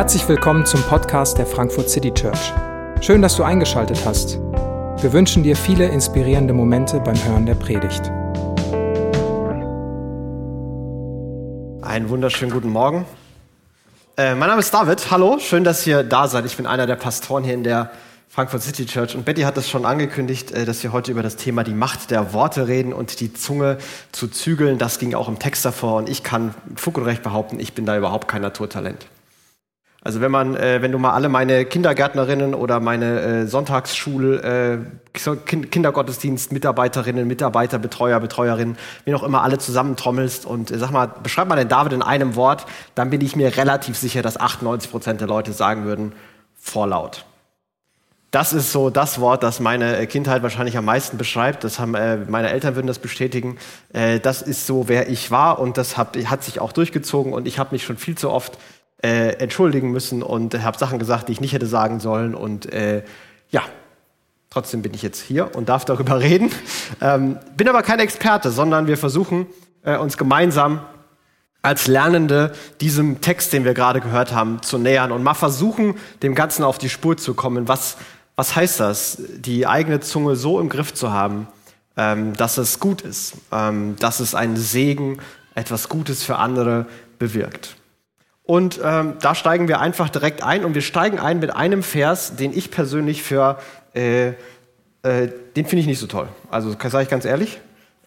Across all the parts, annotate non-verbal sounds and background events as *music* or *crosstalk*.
Herzlich willkommen zum Podcast der Frankfurt City Church. Schön, dass du eingeschaltet hast. Wir wünschen dir viele inspirierende Momente beim Hören der Predigt. Einen wunderschönen guten Morgen. Äh, mein Name ist David. Hallo, schön, dass ihr da seid. Ich bin einer der Pastoren hier in der Frankfurt City Church. Und Betty hat es schon angekündigt, äh, dass wir heute über das Thema die Macht der Worte reden und die Zunge zu zügeln. Das ging auch im Text davor. Und ich kann mit Fug und Recht behaupten, ich bin da überhaupt kein Naturtalent. Also wenn man, äh, wenn du mal alle meine Kindergärtnerinnen oder meine äh, Sonntagsschul, äh, kind Kindergottesdienst, Mitarbeiterinnen, Mitarbeiter, Betreuer, Betreuerinnen, wie noch immer alle zusammentrommelst und äh, sag mal, beschreib mal den David in einem Wort, dann bin ich mir relativ sicher, dass 98 Prozent der Leute sagen würden, vorlaut. Das ist so das Wort, das meine äh, Kindheit wahrscheinlich am meisten beschreibt. Das haben äh, meine Eltern würden das bestätigen. Äh, das ist so, wer ich war und das hat, hat sich auch durchgezogen und ich habe mich schon viel zu oft äh, entschuldigen müssen und habe Sachen gesagt, die ich nicht hätte sagen sollen. Und äh, ja, trotzdem bin ich jetzt hier und darf darüber *laughs* reden. Ähm, bin aber kein Experte, sondern wir versuchen äh, uns gemeinsam als Lernende diesem Text, den wir gerade gehört haben, zu nähern und mal versuchen, dem Ganzen auf die Spur zu kommen. Was, was heißt das, die eigene Zunge so im Griff zu haben, ähm, dass es gut ist, ähm, dass es einen Segen, etwas Gutes für andere bewirkt. Und ähm, da steigen wir einfach direkt ein und wir steigen ein mit einem Vers, den ich persönlich für, äh, äh, den finde ich nicht so toll. Also sage ich ganz ehrlich,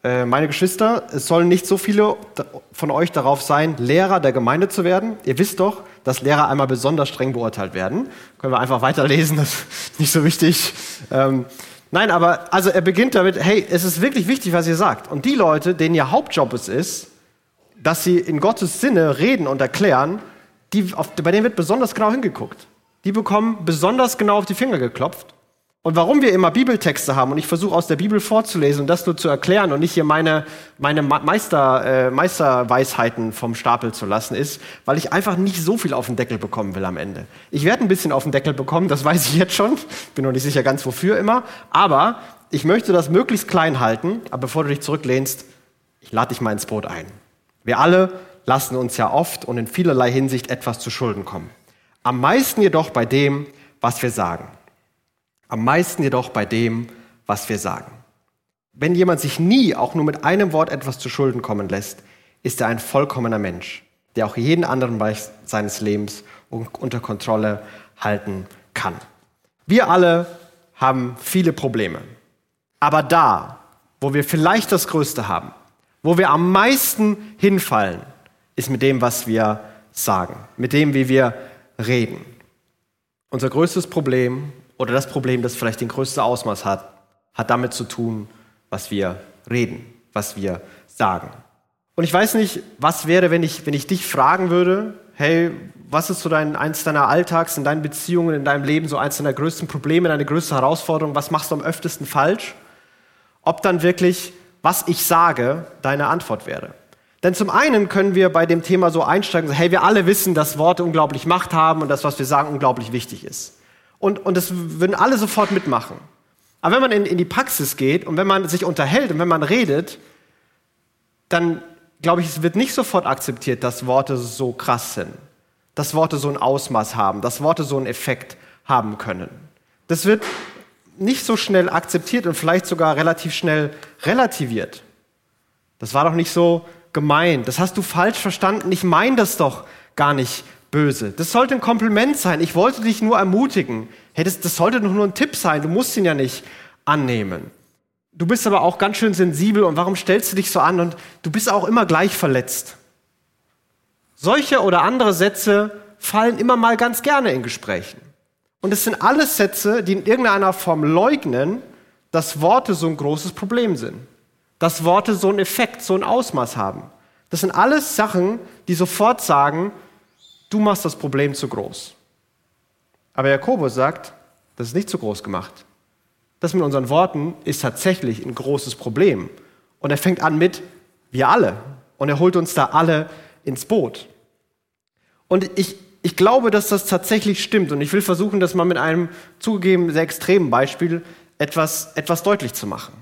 äh, meine Geschwister, es sollen nicht so viele von euch darauf sein, Lehrer der Gemeinde zu werden. Ihr wisst doch, dass Lehrer einmal besonders streng beurteilt werden. Können wir einfach weiterlesen, das ist nicht so wichtig. Ähm, nein, aber also er beginnt damit, hey, es ist wirklich wichtig, was ihr sagt. Und die Leute, denen ihr Hauptjob es ist, dass sie in Gottes Sinne reden und erklären, die, auf, bei denen wird besonders genau hingeguckt. Die bekommen besonders genau auf die Finger geklopft. Und warum wir immer Bibeltexte haben und ich versuche aus der Bibel vorzulesen und das nur zu erklären und nicht hier meine, meine Meister, äh, Meisterweisheiten vom Stapel zu lassen, ist, weil ich einfach nicht so viel auf den Deckel bekommen will am Ende. Ich werde ein bisschen auf den Deckel bekommen, das *laughs* weiß ich jetzt schon. Bin noch nicht sicher ganz wofür immer. Aber ich möchte das möglichst klein halten. Aber bevor du dich zurücklehnst, ich lade dich mal ins Boot ein. Wir alle lassen uns ja oft und in vielerlei Hinsicht etwas zu Schulden kommen. Am meisten jedoch bei dem, was wir sagen. Am meisten jedoch bei dem, was wir sagen. Wenn jemand sich nie auch nur mit einem Wort etwas zu Schulden kommen lässt, ist er ein vollkommener Mensch, der auch jeden anderen Bereich seines Lebens unter Kontrolle halten kann. Wir alle haben viele Probleme. Aber da, wo wir vielleicht das Größte haben, wo wir am meisten hinfallen, ist mit dem, was wir sagen, mit dem, wie wir reden. Unser größtes Problem oder das Problem, das vielleicht den größten Ausmaß hat, hat damit zu tun, was wir reden, was wir sagen. Und ich weiß nicht, was wäre, wenn ich, wenn ich dich fragen würde, hey, was ist so dein, eins deiner Alltags, in deinen Beziehungen, in deinem Leben so eins deiner größten Probleme, deine größte Herausforderung, was machst du am öftesten falsch? Ob dann wirklich, was ich sage, deine Antwort wäre. Denn zum einen können wir bei dem Thema so einsteigen, so, hey, wir alle wissen, dass Worte unglaublich Macht haben und das, was wir sagen, unglaublich wichtig ist. Und, und das würden alle sofort mitmachen. Aber wenn man in, in die Praxis geht und wenn man sich unterhält und wenn man redet, dann glaube ich, es wird nicht sofort akzeptiert, dass Worte so krass sind, dass Worte so ein Ausmaß haben, dass Worte so einen Effekt haben können. Das wird nicht so schnell akzeptiert und vielleicht sogar relativ schnell relativiert. Das war doch nicht so, gemeint. Das hast du falsch verstanden. Ich meine das doch gar nicht böse. Das sollte ein Kompliment sein. Ich wollte dich nur ermutigen. Hey, das, das sollte doch nur ein Tipp sein. Du musst ihn ja nicht annehmen. Du bist aber auch ganz schön sensibel und warum stellst du dich so an? Und du bist auch immer gleich verletzt. Solche oder andere Sätze fallen immer mal ganz gerne in Gesprächen. Und es sind alles Sätze, die in irgendeiner Form leugnen, dass Worte so ein großes Problem sind dass Worte so einen Effekt, so ein Ausmaß haben. Das sind alles Sachen, die sofort sagen, du machst das Problem zu groß. Aber Jakobus sagt, das ist nicht zu groß gemacht. Das mit unseren Worten ist tatsächlich ein großes Problem. Und er fängt an mit wir alle. Und er holt uns da alle ins Boot. Und ich, ich glaube, dass das tatsächlich stimmt. Und ich will versuchen, das mal mit einem zugegeben sehr extremen Beispiel etwas, etwas deutlich zu machen.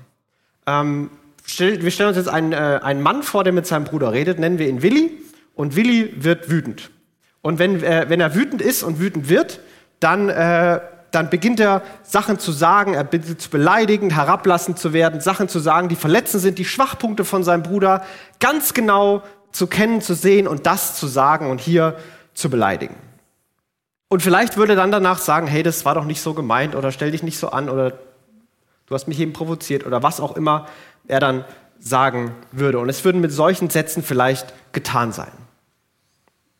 Ähm, wir stellen uns jetzt einen, äh, einen Mann vor, der mit seinem Bruder redet, nennen wir ihn Willi, und Willi wird wütend. Und wenn, äh, wenn er wütend ist und wütend wird, dann, äh, dann beginnt er Sachen zu sagen, er beginnt zu beleidigen, herablassend zu werden, Sachen zu sagen, die verletzend sind, die Schwachpunkte von seinem Bruder ganz genau zu kennen, zu sehen und das zu sagen und hier zu beleidigen. Und vielleicht würde er dann danach sagen, hey, das war doch nicht so gemeint oder stell dich nicht so an oder du hast mich eben provoziert oder was auch immer er dann sagen würde. Und es würden mit solchen Sätzen vielleicht getan sein.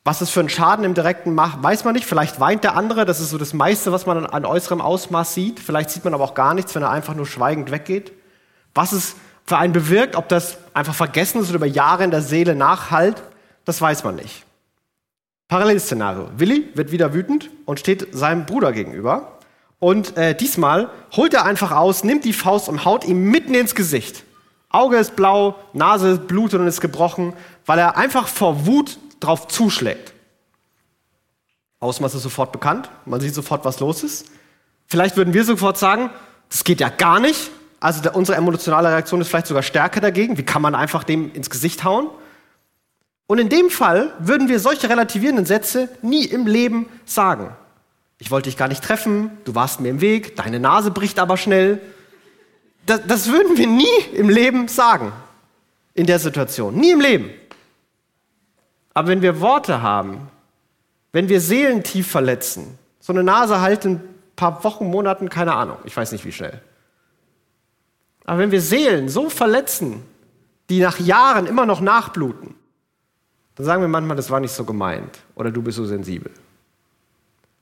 Was es für einen Schaden im Direkten macht, weiß man nicht. Vielleicht weint der andere. Das ist so das meiste, was man an äußerem Ausmaß sieht. Vielleicht sieht man aber auch gar nichts, wenn er einfach nur schweigend weggeht. Was es für einen bewirkt, ob das einfach vergessen ist oder über Jahre in der Seele nachhalt, das weiß man nicht. Parallelszenario. Willi wird wieder wütend und steht seinem Bruder gegenüber. Und äh, diesmal holt er einfach aus, nimmt die Faust und haut ihm mitten ins Gesicht. Auge ist blau, Nase blutet und ist gebrochen, weil er einfach vor Wut drauf zuschlägt. Ausmaß ist sofort bekannt, man sieht sofort, was los ist. Vielleicht würden wir sofort sagen, das geht ja gar nicht. Also der, unsere emotionale Reaktion ist vielleicht sogar stärker dagegen. Wie kann man einfach dem ins Gesicht hauen? Und in dem Fall würden wir solche relativierenden Sätze nie im Leben sagen. Ich wollte dich gar nicht treffen, du warst mir im Weg, deine Nase bricht aber schnell. Das, das würden wir nie im Leben sagen, in der Situation. Nie im Leben. Aber wenn wir Worte haben, wenn wir Seelen tief verletzen, so eine Nase halt in ein paar Wochen, Monaten, keine Ahnung, ich weiß nicht wie schnell. Aber wenn wir Seelen so verletzen, die nach Jahren immer noch nachbluten, dann sagen wir manchmal, das war nicht so gemeint oder du bist so sensibel.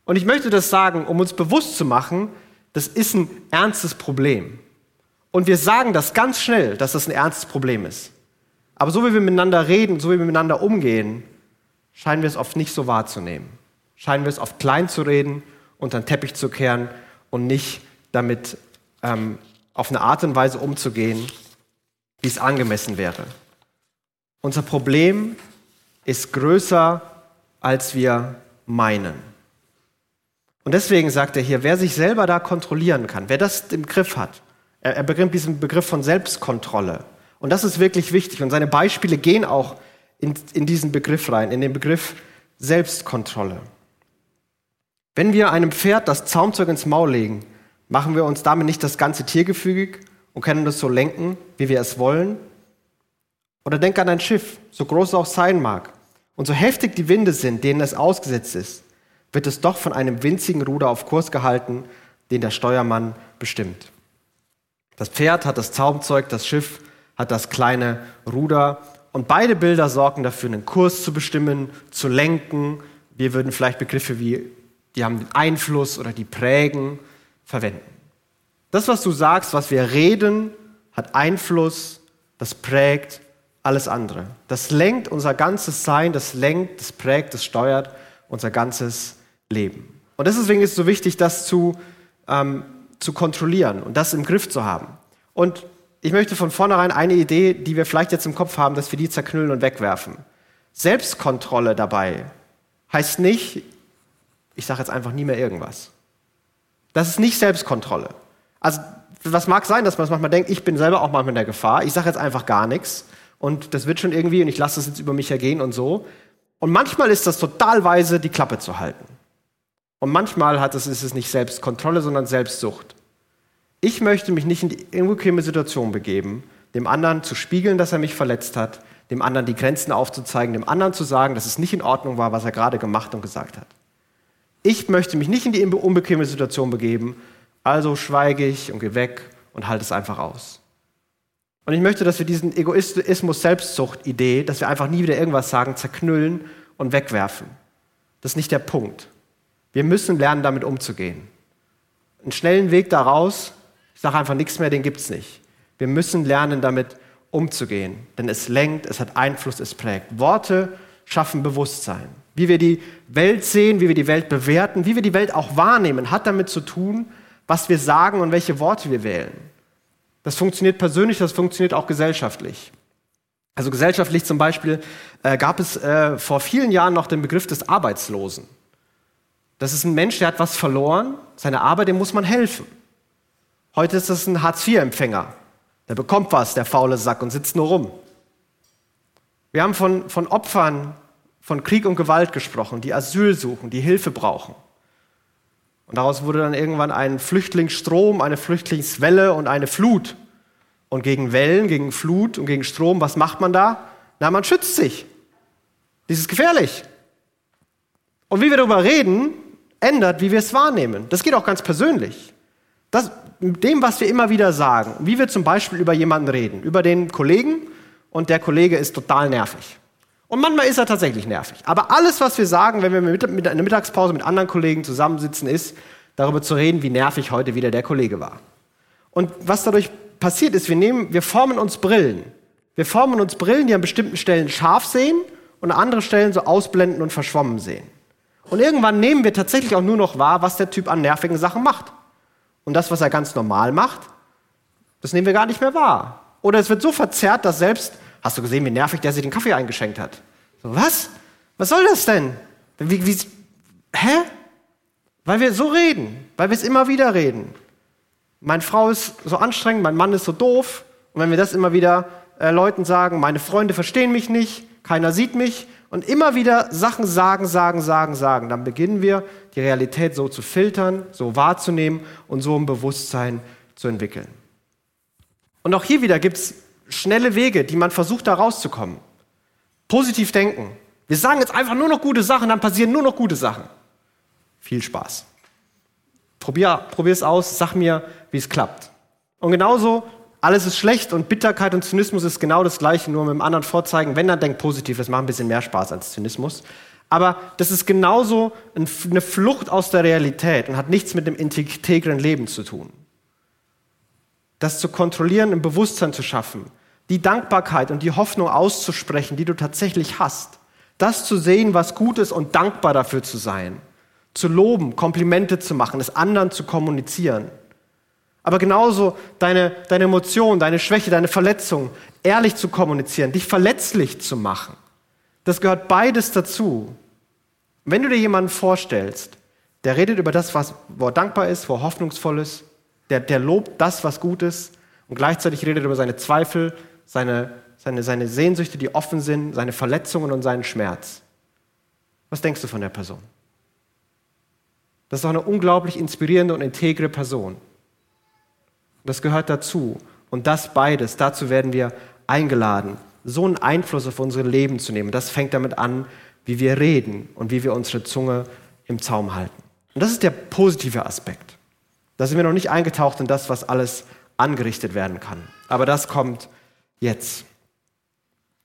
Und ich möchte das sagen, um uns bewusst zu machen, das ist ein ernstes Problem. Und wir sagen das ganz schnell, dass das ein ernstes Problem ist. Aber so wie wir miteinander reden, so wie wir miteinander umgehen, scheinen wir es oft nicht so wahrzunehmen. Scheinen wir es oft klein zu reden, unter den Teppich zu kehren und nicht damit ähm, auf eine Art und Weise umzugehen, wie es angemessen wäre. Unser Problem ist größer, als wir meinen. Und deswegen sagt er hier, wer sich selber da kontrollieren kann, wer das im Griff hat, er, er begrinnt diesen Begriff von Selbstkontrolle. Und das ist wirklich wichtig. Und seine Beispiele gehen auch in, in diesen Begriff rein, in den Begriff Selbstkontrolle. Wenn wir einem Pferd das Zaumzeug ins Maul legen, machen wir uns damit nicht das ganze Tier gefügig und können das so lenken, wie wir es wollen? Oder denk an ein Schiff, so groß es auch sein mag, und so heftig die Winde sind, denen es ausgesetzt ist, wird es doch von einem winzigen Ruder auf Kurs gehalten, den der Steuermann bestimmt. Das Pferd hat das Zaumzeug, das Schiff hat das kleine Ruder. Und beide Bilder sorgen dafür, einen Kurs zu bestimmen, zu lenken. Wir würden vielleicht Begriffe wie, die haben Einfluss oder die prägen, verwenden. Das, was du sagst, was wir reden, hat Einfluss, das prägt alles andere. Das lenkt unser ganzes Sein, das lenkt, das prägt, das steuert unser ganzes Leben. Und deswegen ist es so wichtig, das zu ähm, zu kontrollieren und das im Griff zu haben. Und ich möchte von vornherein eine Idee, die wir vielleicht jetzt im Kopf haben, dass wir die zerknüllen und wegwerfen. Selbstkontrolle dabei heißt nicht, ich sage jetzt einfach nie mehr irgendwas. Das ist nicht Selbstkontrolle. Also, was mag sein, dass man es manchmal denkt, ich bin selber auch manchmal in der Gefahr, ich sage jetzt einfach gar nichts und das wird schon irgendwie und ich lasse es jetzt über mich ergehen und so. Und manchmal ist das total weise, die Klappe zu halten. Und manchmal hat es, ist es nicht Selbstkontrolle, sondern Selbstsucht. Ich möchte mich nicht in die unbequeme Situation begeben, dem anderen zu spiegeln, dass er mich verletzt hat, dem anderen die Grenzen aufzuzeigen, dem anderen zu sagen, dass es nicht in Ordnung war, was er gerade gemacht und gesagt hat. Ich möchte mich nicht in die unbequeme Situation begeben, also schweige ich und gehe weg und halte es einfach aus. Und ich möchte, dass wir diesen Egoismus-Selbstsucht-Idee, dass wir einfach nie wieder irgendwas sagen, zerknüllen und wegwerfen. Das ist nicht der Punkt. Wir müssen lernen, damit umzugehen. Einen schnellen Weg daraus, ich sage einfach nichts mehr, den gibt es nicht. Wir müssen lernen, damit umzugehen, denn es lenkt, es hat Einfluss, es prägt. Worte schaffen Bewusstsein. Wie wir die Welt sehen, wie wir die Welt bewerten, wie wir die Welt auch wahrnehmen, hat damit zu tun, was wir sagen und welche Worte wir wählen. Das funktioniert persönlich, das funktioniert auch gesellschaftlich. Also gesellschaftlich zum Beispiel äh, gab es äh, vor vielen Jahren noch den Begriff des Arbeitslosen. Das ist ein Mensch, der hat was verloren, seine Arbeit, dem muss man helfen. Heute ist das ein Hartz-IV-Empfänger. Der bekommt was, der faule Sack, und sitzt nur rum. Wir haben von, von Opfern von Krieg und Gewalt gesprochen, die Asyl suchen, die Hilfe brauchen. Und daraus wurde dann irgendwann ein Flüchtlingsstrom, eine Flüchtlingswelle und eine Flut. Und gegen Wellen, gegen Flut und gegen Strom, was macht man da? Na, man schützt sich. Dies ist gefährlich. Und wie wir darüber reden, ändert, wie wir es wahrnehmen. Das geht auch ganz persönlich. Das, dem, was wir immer wieder sagen, wie wir zum Beispiel über jemanden reden, über den Kollegen und der Kollege ist total nervig. Und manchmal ist er tatsächlich nervig. Aber alles, was wir sagen, wenn wir mit, mit einer Mittagspause mit anderen Kollegen zusammensitzen, ist, darüber zu reden, wie nervig heute wieder der Kollege war. Und was dadurch passiert ist, wir, nehmen, wir formen uns Brillen. Wir formen uns Brillen, die an bestimmten Stellen scharf sehen und an anderen Stellen so ausblenden und verschwommen sehen. Und irgendwann nehmen wir tatsächlich auch nur noch wahr, was der Typ an nervigen Sachen macht. Und das, was er ganz normal macht, das nehmen wir gar nicht mehr wahr. Oder es wird so verzerrt, dass selbst, hast du gesehen, wie nervig der sich den Kaffee eingeschenkt hat? So, was? Was soll das denn? Wie, wie, hä? Weil wir so reden, weil wir es immer wieder reden. Meine Frau ist so anstrengend, mein Mann ist so doof. Und wenn wir das immer wieder äh, Leuten sagen, meine Freunde verstehen mich nicht, keiner sieht mich, und immer wieder Sachen sagen, sagen, sagen, sagen, dann beginnen wir, die Realität so zu filtern, so wahrzunehmen und so ein Bewusstsein zu entwickeln. Und auch hier wieder gibt es schnelle Wege, die man versucht, da rauszukommen. Positiv denken. Wir sagen jetzt einfach nur noch gute Sachen, dann passieren nur noch gute Sachen. Viel Spaß. Probier, es aus, sag mir, wie es klappt. Und genauso alles ist schlecht und Bitterkeit und Zynismus ist genau das Gleiche, nur mit einem anderen Vorzeigen. Wenn, dann denkt positiv, das macht ein bisschen mehr Spaß als Zynismus. Aber das ist genauso eine Flucht aus der Realität und hat nichts mit dem integren Leben zu tun. Das zu kontrollieren, ein Bewusstsein zu schaffen, die Dankbarkeit und die Hoffnung auszusprechen, die du tatsächlich hast. Das zu sehen, was gut ist und dankbar dafür zu sein. Zu loben, Komplimente zu machen, es anderen zu kommunizieren. Aber genauso deine, deine Emotionen, deine Schwäche, deine Verletzung ehrlich zu kommunizieren, dich verletzlich zu machen. Das gehört beides dazu. Wenn du dir jemanden vorstellst, der redet über das, was, wo er dankbar ist, wo er hoffnungsvoll ist, der, der lobt das, was gut ist und gleichzeitig redet über seine Zweifel, seine, seine, seine Sehnsüchte, die offen sind, seine Verletzungen und seinen Schmerz. Was denkst du von der Person? Das ist doch eine unglaublich inspirierende und integre Person. Das gehört dazu. Und das beides, dazu werden wir eingeladen, so einen Einfluss auf unser Leben zu nehmen. Das fängt damit an, wie wir reden und wie wir unsere Zunge im Zaum halten. Und das ist der positive Aspekt. Da sind wir noch nicht eingetaucht in das, was alles angerichtet werden kann. Aber das kommt jetzt.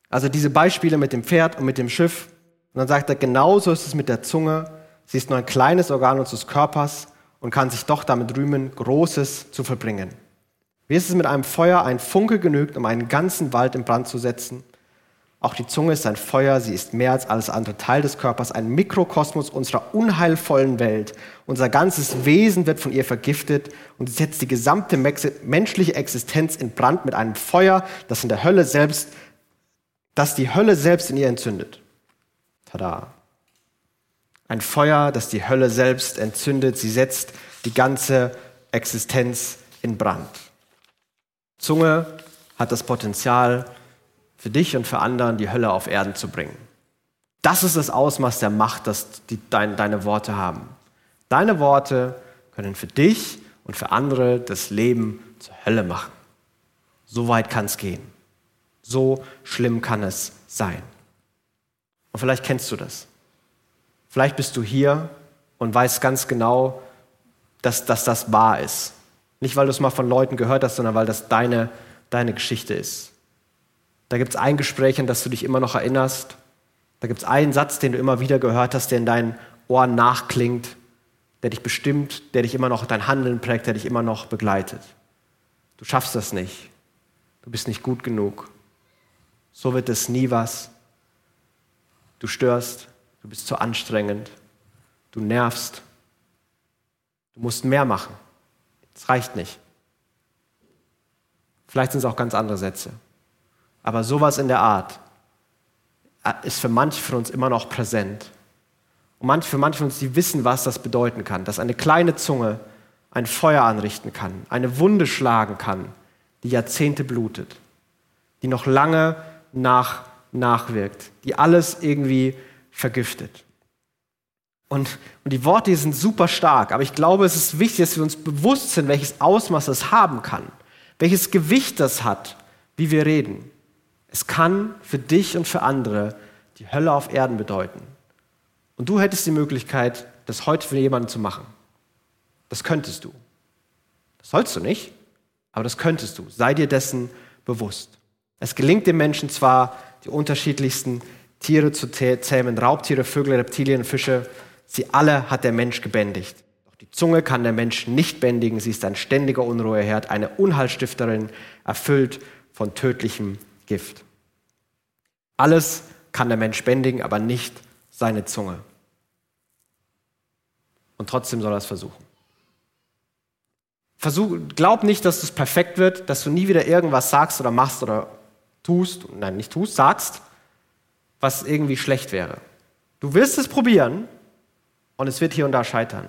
Also diese Beispiele mit dem Pferd und mit dem Schiff. Und dann sagt er, genauso ist es mit der Zunge. Sie ist nur ein kleines Organ unseres Körpers und kann sich doch damit rühmen, Großes zu verbringen. Wie ist es mit einem Feuer? Ein Funke genügt, um einen ganzen Wald in Brand zu setzen. Auch die Zunge ist ein Feuer, sie ist mehr als alles andere Teil des Körpers, ein Mikrokosmos unserer unheilvollen Welt. Unser ganzes Wesen wird von ihr vergiftet und sie setzt die gesamte menschliche Existenz in Brand mit einem Feuer, das in der Hölle selbst, das die Hölle selbst in ihr entzündet. Tada. Ein Feuer, das die Hölle selbst entzündet. Sie setzt die ganze Existenz in Brand. Zunge hat das Potenzial, für dich und für anderen die Hölle auf Erden zu bringen. Das ist das Ausmaß der Macht, das die, dein, deine Worte haben. Deine Worte können für dich und für andere das Leben zur Hölle machen. So weit kann es gehen. So schlimm kann es sein. Und vielleicht kennst du das. Vielleicht bist du hier und weißt ganz genau, dass, dass das wahr ist. Nicht, weil du es mal von Leuten gehört hast, sondern weil das deine, deine Geschichte ist. Da gibt es ein Gespräch, an das du dich immer noch erinnerst. Da gibt es einen Satz, den du immer wieder gehört hast, der in deinen Ohren nachklingt, der dich bestimmt, der dich immer noch dein Handeln prägt, der dich immer noch begleitet. Du schaffst das nicht. Du bist nicht gut genug. So wird es nie was. Du störst, du bist zu anstrengend, du nervst. Du musst mehr machen. Es reicht nicht. Vielleicht sind es auch ganz andere Sätze. Aber sowas in der Art äh, ist für manche von uns immer noch präsent. Und für manche von uns, die wissen, was das bedeuten kann, dass eine kleine Zunge ein Feuer anrichten kann, eine Wunde schlagen kann, die Jahrzehnte blutet, die noch lange nach, nachwirkt, die alles irgendwie vergiftet. Und, und die Worte hier sind super stark, aber ich glaube, es ist wichtig, dass wir uns bewusst sind, welches Ausmaß das haben kann, welches Gewicht das hat, wie wir reden. Es kann für dich und für andere die Hölle auf Erden bedeuten. Und du hättest die Möglichkeit, das heute für jemanden zu machen. Das könntest du. Das sollst du nicht, aber das könntest du. Sei dir dessen bewusst. Es gelingt dem Menschen zwar, die unterschiedlichsten Tiere zu zähmen, Raubtiere, Vögel, Reptilien, Fische, sie alle hat der Mensch gebändigt. Doch die Zunge kann der Mensch nicht bändigen, sie ist ein ständiger Unruheherd, eine Unheilstifterin, erfüllt von tödlichem Gift. Alles kann der Mensch bändigen, aber nicht seine Zunge. Und trotzdem soll er es versuchen. Versuch, glaub nicht, dass es perfekt wird, dass du nie wieder irgendwas sagst oder machst oder tust, nein, nicht tust, sagst, was irgendwie schlecht wäre. Du wirst es probieren und es wird hier und da scheitern.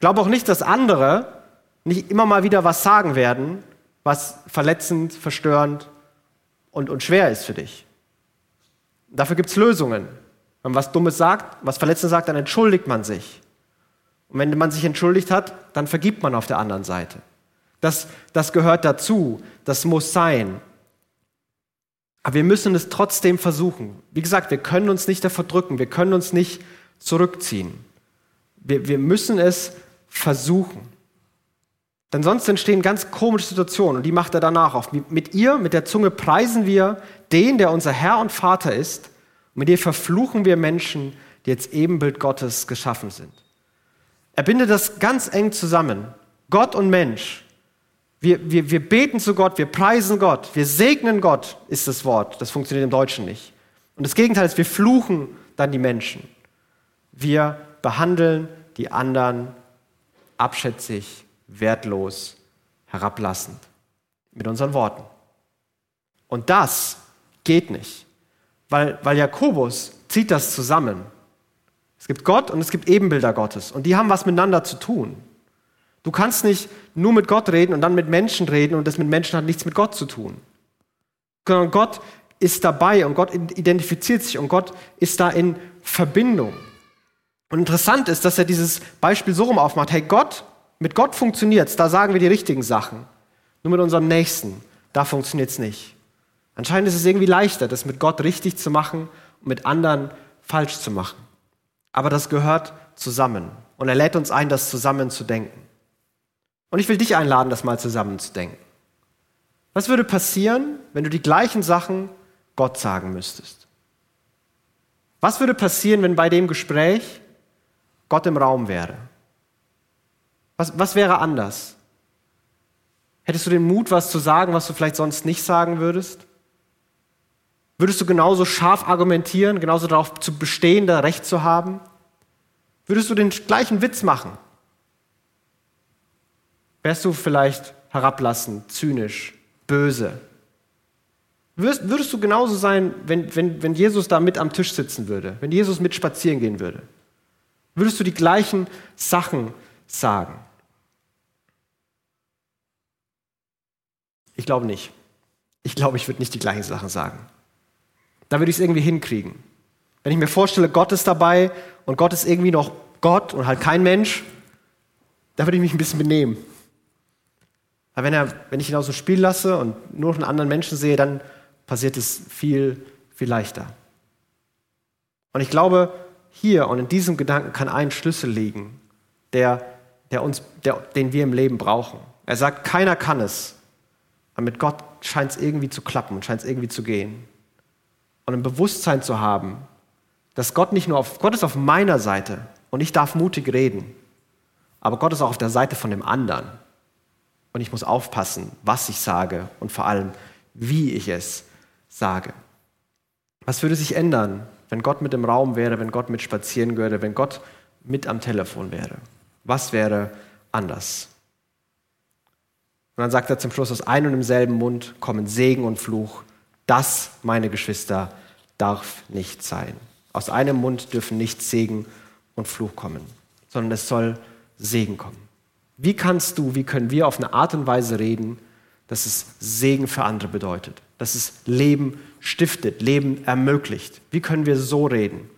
Glaub auch nicht, dass andere nicht immer mal wieder was sagen werden, was verletzend, verstörend und, und schwer ist für dich. Dafür gibt es Lösungen. Wenn man was Dummes sagt, was Verletzendes sagt, dann entschuldigt man sich. Und wenn man sich entschuldigt hat, dann vergibt man auf der anderen Seite. Das, das gehört dazu, das muss sein. Aber wir müssen es trotzdem versuchen. Wie gesagt, wir können uns nicht davor drücken, wir können uns nicht zurückziehen. Wir, wir müssen es versuchen. Denn sonst entstehen ganz komische Situationen und die macht er danach auf. Mit ihr, mit der Zunge preisen wir den, der unser Herr und Vater ist. Und mit ihr verfluchen wir Menschen, die jetzt Ebenbild Gottes geschaffen sind. Er bindet das ganz eng zusammen. Gott und Mensch. Wir, wir, wir beten zu Gott, wir preisen Gott, wir segnen Gott, ist das Wort. Das funktioniert im Deutschen nicht. Und das Gegenteil ist, wir fluchen dann die Menschen. Wir behandeln die anderen abschätzig, wertlos, herablassend. Mit unseren Worten. Und das geht nicht. Weil, weil Jakobus zieht das zusammen. Es gibt Gott und es gibt Ebenbilder Gottes und die haben was miteinander zu tun. Du kannst nicht nur mit Gott reden und dann mit Menschen reden und das mit Menschen hat nichts mit Gott zu tun. Sondern Gott ist dabei und Gott identifiziert sich und Gott ist da in Verbindung. Und interessant ist, dass er dieses Beispiel so rum aufmacht. Hey, Gott, mit Gott funktioniert's, da sagen wir die richtigen Sachen. Nur mit unserem Nächsten, da funktioniert's nicht. Anscheinend ist es irgendwie leichter, das mit Gott richtig zu machen und mit anderen falsch zu machen. Aber das gehört zusammen. Und er lädt uns ein, das zusammen zu denken. Und ich will dich einladen, das mal zusammen zu denken. Was würde passieren, wenn du die gleichen Sachen Gott sagen müsstest? Was würde passieren, wenn bei dem Gespräch Gott im Raum wäre? Was, was wäre anders? Hättest du den Mut, was zu sagen, was du vielleicht sonst nicht sagen würdest? Würdest du genauso scharf argumentieren, genauso darauf zu bestehen, da Recht zu haben? Würdest du den gleichen Witz machen? Wärst du vielleicht herablassend, zynisch, böse? Würdest, würdest du genauso sein, wenn, wenn, wenn Jesus da mit am Tisch sitzen würde, wenn Jesus mit spazieren gehen würde? Würdest du die gleichen Sachen sagen? Ich glaube nicht. Ich glaube, ich würde nicht die gleichen Sachen sagen. Da würde ich es irgendwie hinkriegen. Wenn ich mir vorstelle, Gott ist dabei und Gott ist irgendwie noch Gott und halt kein Mensch, da würde ich mich ein bisschen benehmen. Aber wenn, er, wenn ich ihn aus dem Spiel lasse und nur einen anderen Menschen sehe, dann passiert es viel, viel leichter. Und ich glaube, hier und in diesem Gedanken kann ein Schlüssel liegen, der, der uns, der, den wir im Leben brauchen. Er sagt, keiner kann es. Aber mit Gott scheint es irgendwie zu klappen und scheint es irgendwie zu gehen und ein Bewusstsein zu haben, dass Gott nicht nur auf, Gott ist auf meiner Seite und ich darf mutig reden, aber Gott ist auch auf der Seite von dem anderen. Und ich muss aufpassen, was ich sage und vor allem, wie ich es sage. Was würde sich ändern, wenn Gott mit im Raum wäre, wenn Gott mit spazieren würde, wenn Gott mit am Telefon wäre? Was wäre anders? Und dann sagt er zum Schluss, aus einem und demselben Mund kommen Segen und Fluch. Das, meine Geschwister, darf nicht sein. Aus einem Mund dürfen nicht Segen und Fluch kommen, sondern es soll Segen kommen. Wie kannst du, wie können wir auf eine Art und Weise reden, dass es Segen für andere bedeutet, dass es Leben stiftet, Leben ermöglicht? Wie können wir so reden?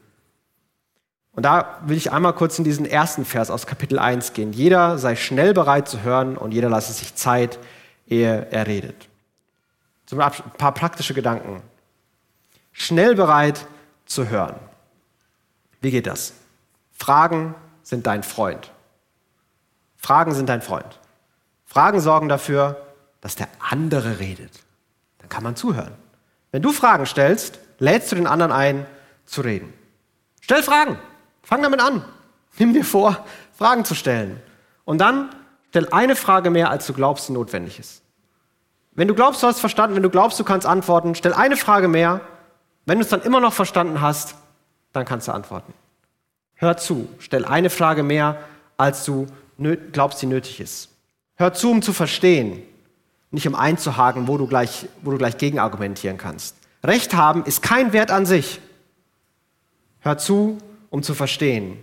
Und da will ich einmal kurz in diesen ersten Vers aus Kapitel 1 gehen. Jeder sei schnell bereit zu hören und jeder lasse sich Zeit, ehe er redet. Zum ein paar praktische Gedanken. Schnell bereit zu hören. Wie geht das? Fragen sind dein Freund. Fragen sind dein Freund. Fragen sorgen dafür, dass der andere redet. Kann man zuhören. Wenn du Fragen stellst, lädst du den anderen ein, zu reden. Stell Fragen. Fang damit an. Nimm dir vor, Fragen zu stellen. Und dann stell eine Frage mehr, als du glaubst, die notwendig ist. Wenn du glaubst, du hast verstanden, wenn du glaubst, du kannst antworten, stell eine Frage mehr. Wenn du es dann immer noch verstanden hast, dann kannst du antworten. Hör zu, stell eine Frage mehr, als du glaubst, die nötig ist. Hör zu, um zu verstehen, nicht um einzuhaken, wo du gleich, wo du gleich gegenargumentieren kannst. Recht haben ist kein Wert an sich. Hör zu, um zu verstehen.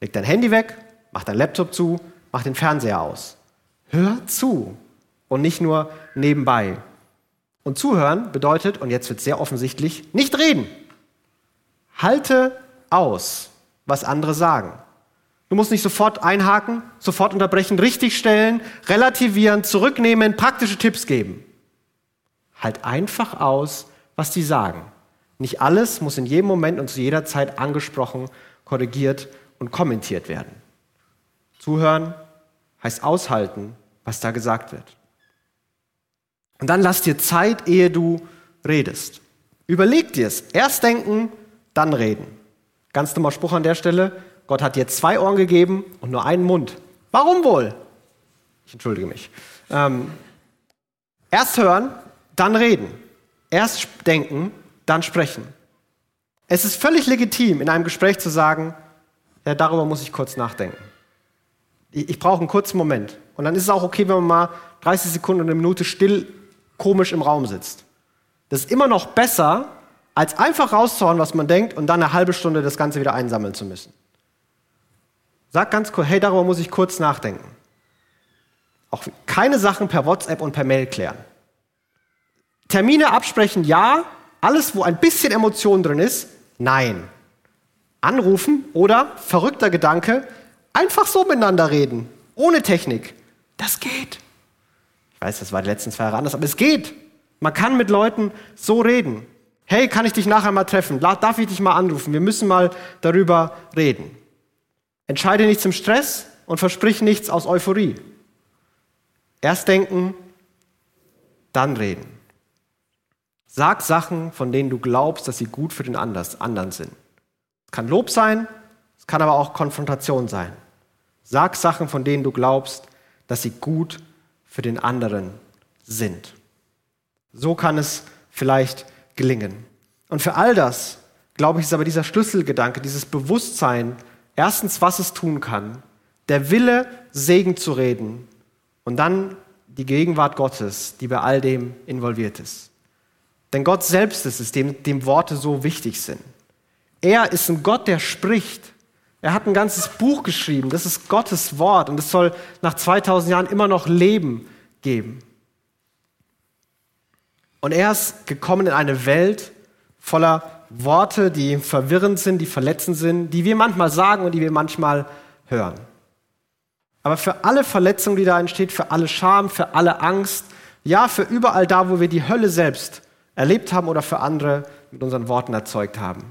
Leg dein Handy weg, mach dein Laptop zu, mach den Fernseher aus. Hör zu und nicht nur nebenbei. Und zuhören bedeutet, und jetzt wird sehr offensichtlich, nicht reden. Halte aus, was andere sagen. Du musst nicht sofort einhaken, sofort unterbrechen, richtigstellen, relativieren, zurücknehmen, praktische Tipps geben. Halt einfach aus, was die sagen. Nicht alles muss in jedem Moment und zu jeder Zeit angesprochen, korrigiert und kommentiert werden. Zuhören heißt aushalten, was da gesagt wird. Und dann lass dir Zeit, ehe du redest. Überleg dir es. Erst denken, dann reden. Ganz dummer Spruch an der Stelle. Gott hat dir zwei Ohren gegeben und nur einen Mund. Warum wohl? Ich entschuldige mich. Ähm, erst hören, dann reden. Erst denken, dann sprechen. Es ist völlig legitim, in einem Gespräch zu sagen, ja, darüber muss ich kurz nachdenken. Ich, ich brauche einen kurzen Moment. Und dann ist es auch okay, wenn man mal 30 Sekunden oder eine Minute still komisch im Raum sitzt. Das ist immer noch besser, als einfach rauszuhauen, was man denkt und dann eine halbe Stunde das Ganze wieder einsammeln zu müssen. Sag ganz kurz, hey, darüber muss ich kurz nachdenken. Auch keine Sachen per WhatsApp und per Mail klären. Termine absprechen, ja. Alles, wo ein bisschen Emotion drin ist, nein. Anrufen oder, verrückter Gedanke, einfach so miteinander reden, ohne Technik. Das geht. Ich weiß, das war die letzten zwei Jahre anders, aber es geht. Man kann mit Leuten so reden. Hey, kann ich dich nachher mal treffen? Darf ich dich mal anrufen? Wir müssen mal darüber reden. Entscheide nichts im Stress und versprich nichts aus Euphorie. Erst denken, dann reden. Sag Sachen, von denen du glaubst, dass sie gut für den anderen sind. Es kann Lob sein, es kann aber auch Konfrontation sein. Sag Sachen, von denen du glaubst, dass sie gut für den anderen sind. So kann es vielleicht gelingen. Und für all das, glaube ich, ist aber dieser Schlüsselgedanke, dieses Bewusstsein, erstens, was es tun kann, der Wille, Segen zu reden und dann die Gegenwart Gottes, die bei all dem involviert ist. Denn Gott selbst ist es, dem, dem Worte so wichtig sind. Er ist ein Gott, der spricht. Er hat ein ganzes Buch geschrieben. Das ist Gottes Wort und es soll nach 2000 Jahren immer noch Leben geben. Und er ist gekommen in eine Welt voller Worte, die verwirrend sind, die verletzend sind, die wir manchmal sagen und die wir manchmal hören. Aber für alle Verletzung, die da entsteht, für alle Scham, für alle Angst, ja, für überall da, wo wir die Hölle selbst erlebt haben oder für andere mit unseren Worten erzeugt haben.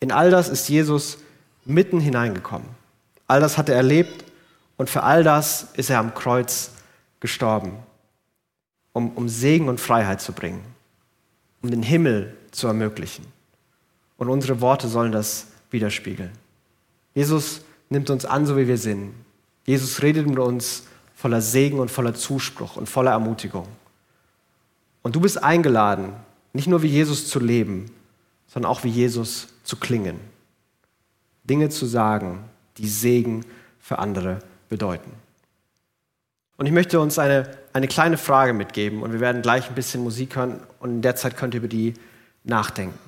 In all das ist Jesus mitten hineingekommen. All das hat er erlebt und für all das ist er am Kreuz gestorben, um, um Segen und Freiheit zu bringen, um den Himmel zu ermöglichen. Und unsere Worte sollen das widerspiegeln. Jesus nimmt uns an, so wie wir sind. Jesus redet mit uns voller Segen und voller Zuspruch und voller Ermutigung. Und du bist eingeladen, nicht nur wie Jesus zu leben, sondern auch wie Jesus zu klingen. Dinge zu sagen, die Segen für andere bedeuten. Und ich möchte uns eine, eine kleine Frage mitgeben und wir werden gleich ein bisschen Musik hören und in der Zeit könnt ihr über die nachdenken.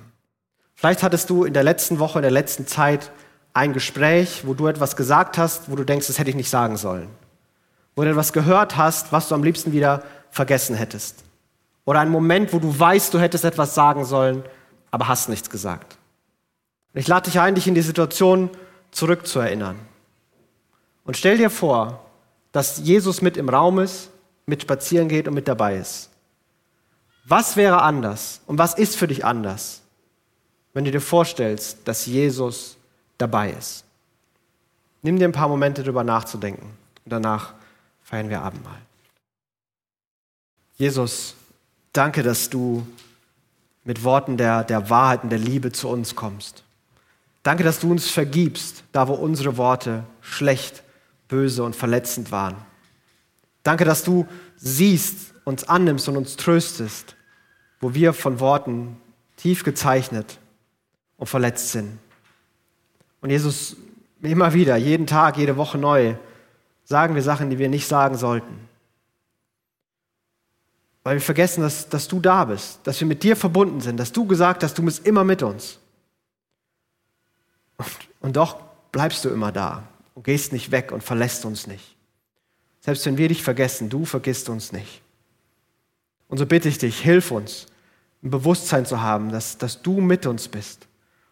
Vielleicht hattest du in der letzten Woche, in der letzten Zeit ein Gespräch, wo du etwas gesagt hast, wo du denkst, das hätte ich nicht sagen sollen. Wo du etwas gehört hast, was du am liebsten wieder vergessen hättest. Oder ein Moment, wo du weißt, du hättest etwas sagen sollen, aber hast nichts gesagt. ich lade dich ein, dich in die Situation zurückzuerinnern. Und stell dir vor, dass Jesus mit im Raum ist, mit spazieren geht und mit dabei ist. Was wäre anders und was ist für dich anders, wenn du dir vorstellst, dass Jesus dabei ist? Nimm dir ein paar Momente darüber nachzudenken und danach feiern wir Abendmahl. Jesus, danke, dass du mit Worten der, der Wahrheit und der Liebe zu uns kommst. Danke, dass du uns vergibst, da wo unsere Worte schlecht, böse und verletzend waren. Danke, dass du siehst, uns annimmst und uns tröstest, wo wir von Worten tief gezeichnet und verletzt sind. Und Jesus, immer wieder, jeden Tag, jede Woche neu, sagen wir Sachen, die wir nicht sagen sollten. Weil wir vergessen, dass, dass du da bist, dass wir mit dir verbunden sind, dass du gesagt hast, du bist immer mit uns. Und, und doch bleibst du immer da und gehst nicht weg und verlässt uns nicht. Selbst wenn wir dich vergessen, du vergisst uns nicht. Und so bitte ich dich, hilf uns, ein Bewusstsein zu haben, dass, dass du mit uns bist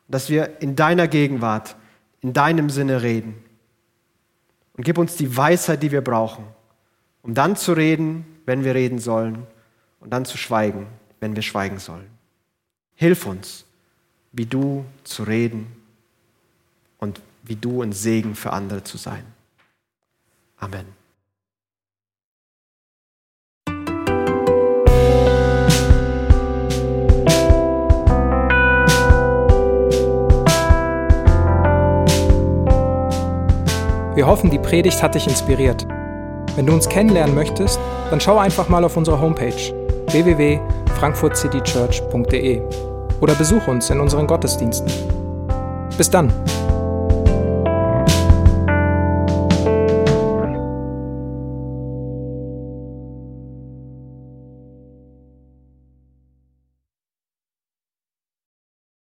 dass wir in deiner Gegenwart, in deinem Sinne reden. Und gib uns die Weisheit, die wir brauchen, um dann zu reden, wenn wir reden sollen, und dann zu schweigen, wenn wir schweigen sollen. Hilf uns, wie du zu reden und wie du ein Segen für andere zu sein. Amen. Wir hoffen, die Predigt hat dich inspiriert. Wenn du uns kennenlernen möchtest, dann schau einfach mal auf unsere Homepage www.frankfurtcitychurch.de oder besuch uns in unseren Gottesdiensten. Bis dann!